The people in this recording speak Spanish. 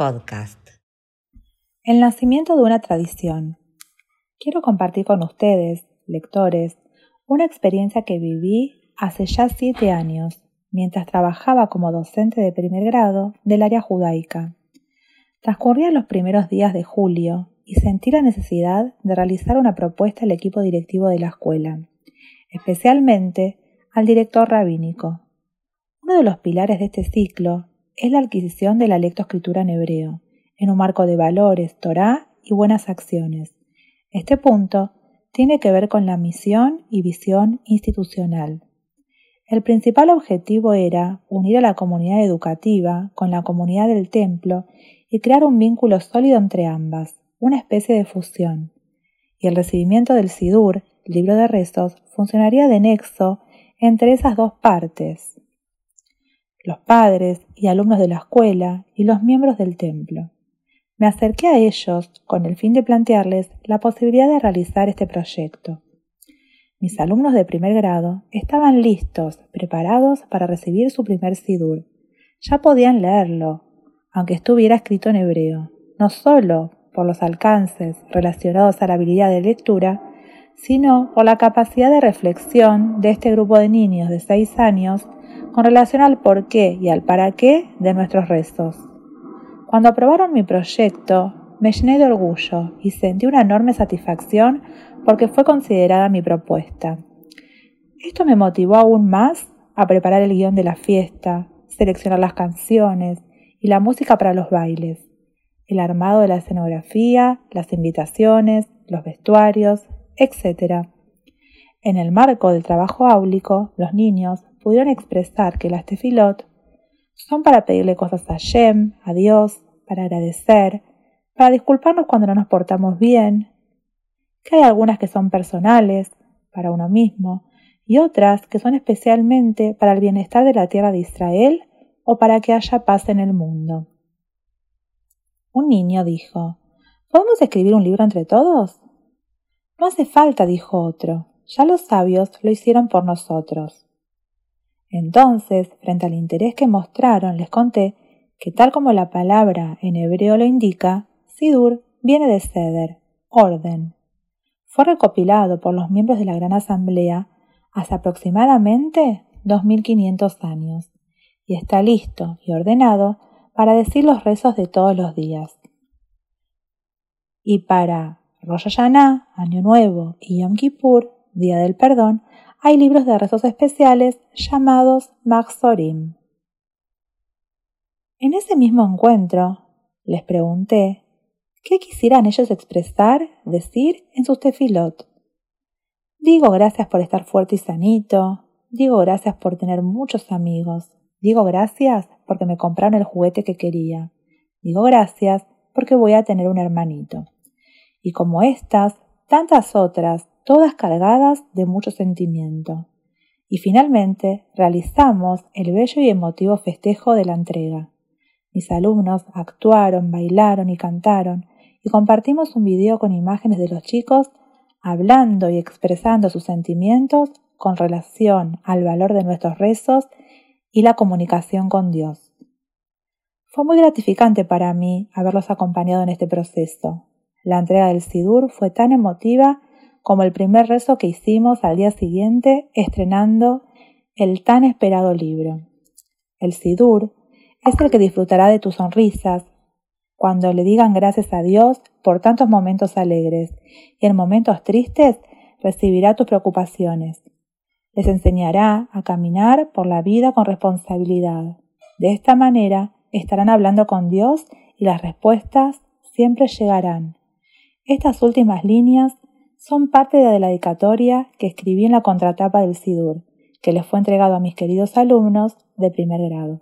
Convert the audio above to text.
Podcast. El nacimiento de una tradición. Quiero compartir con ustedes, lectores, una experiencia que viví hace ya siete años, mientras trabajaba como docente de primer grado del área judaica. Transcurrían los primeros días de julio y sentí la necesidad de realizar una propuesta al equipo directivo de la escuela, especialmente al director rabínico. Uno de los pilares de este ciclo es la adquisición de la lectoescritura en hebreo, en un marco de valores, Torah y buenas acciones. Este punto tiene que ver con la misión y visión institucional. El principal objetivo era unir a la comunidad educativa con la comunidad del templo y crear un vínculo sólido entre ambas, una especie de fusión. Y el recibimiento del Sidur, libro de rezos, funcionaría de nexo entre esas dos partes, los padres y alumnos de la escuela y los miembros del templo. Me acerqué a ellos con el fin de plantearles la posibilidad de realizar este proyecto. Mis alumnos de primer grado estaban listos, preparados para recibir su primer sidur. Ya podían leerlo, aunque estuviera escrito en hebreo, no solo por los alcances relacionados a la habilidad de lectura, sino por la capacidad de reflexión de este grupo de niños de seis años con relación al por qué y al para qué de nuestros rezos. Cuando aprobaron mi proyecto, me llené de orgullo y sentí una enorme satisfacción porque fue considerada mi propuesta. Esto me motivó aún más a preparar el guion de la fiesta, seleccionar las canciones y la música para los bailes el armado de la escenografía, las invitaciones, los vestuarios, etc. En el marco del trabajo áulico, los niños pudieron expresar que las tefilot son para pedirle cosas a Shem, a Dios, para agradecer, para disculparnos cuando no nos portamos bien, que hay algunas que son personales, para uno mismo, y otras que son especialmente para el bienestar de la tierra de Israel o para que haya paz en el mundo. Un niño dijo ¿Podemos escribir un libro entre todos? No hace falta, dijo otro. Ya los sabios lo hicieron por nosotros. Entonces, frente al interés que mostraron, les conté que tal como la palabra en hebreo lo indica, Sidur viene de Seder, orden. Fue recopilado por los miembros de la Gran Asamblea hace aproximadamente 2500 años y está listo y ordenado para decir los rezos de todos los días. Y para Rosh Hashanah, Año Nuevo y Yom Kippur, Día del Perdón, hay libros de rezos especiales llamados Maxorim. En ese mismo encuentro, les pregunté qué quisieran ellos expresar, decir en sus tefilot. Digo gracias por estar fuerte y sanito, digo gracias por tener muchos amigos, digo gracias porque me compraron el juguete que quería. Digo gracias porque voy a tener un hermanito. Y como estas, tantas otras, todas cargadas de mucho sentimiento. Y finalmente realizamos el bello y emotivo festejo de la entrega. Mis alumnos actuaron, bailaron y cantaron, y compartimos un video con imágenes de los chicos hablando y expresando sus sentimientos con relación al valor de nuestros rezos y la comunicación con Dios. Fue muy gratificante para mí haberlos acompañado en este proceso. La entrega del Sidur fue tan emotiva como el primer rezo que hicimos al día siguiente estrenando el tan esperado libro. El Sidur es el que disfrutará de tus sonrisas cuando le digan gracias a Dios por tantos momentos alegres y en momentos tristes recibirá tus preocupaciones les enseñará a caminar por la vida con responsabilidad. De esta manera estarán hablando con Dios y las respuestas siempre llegarán. Estas últimas líneas son parte de la dedicatoria que escribí en la contratapa del SIDUR, que les fue entregado a mis queridos alumnos de primer grado.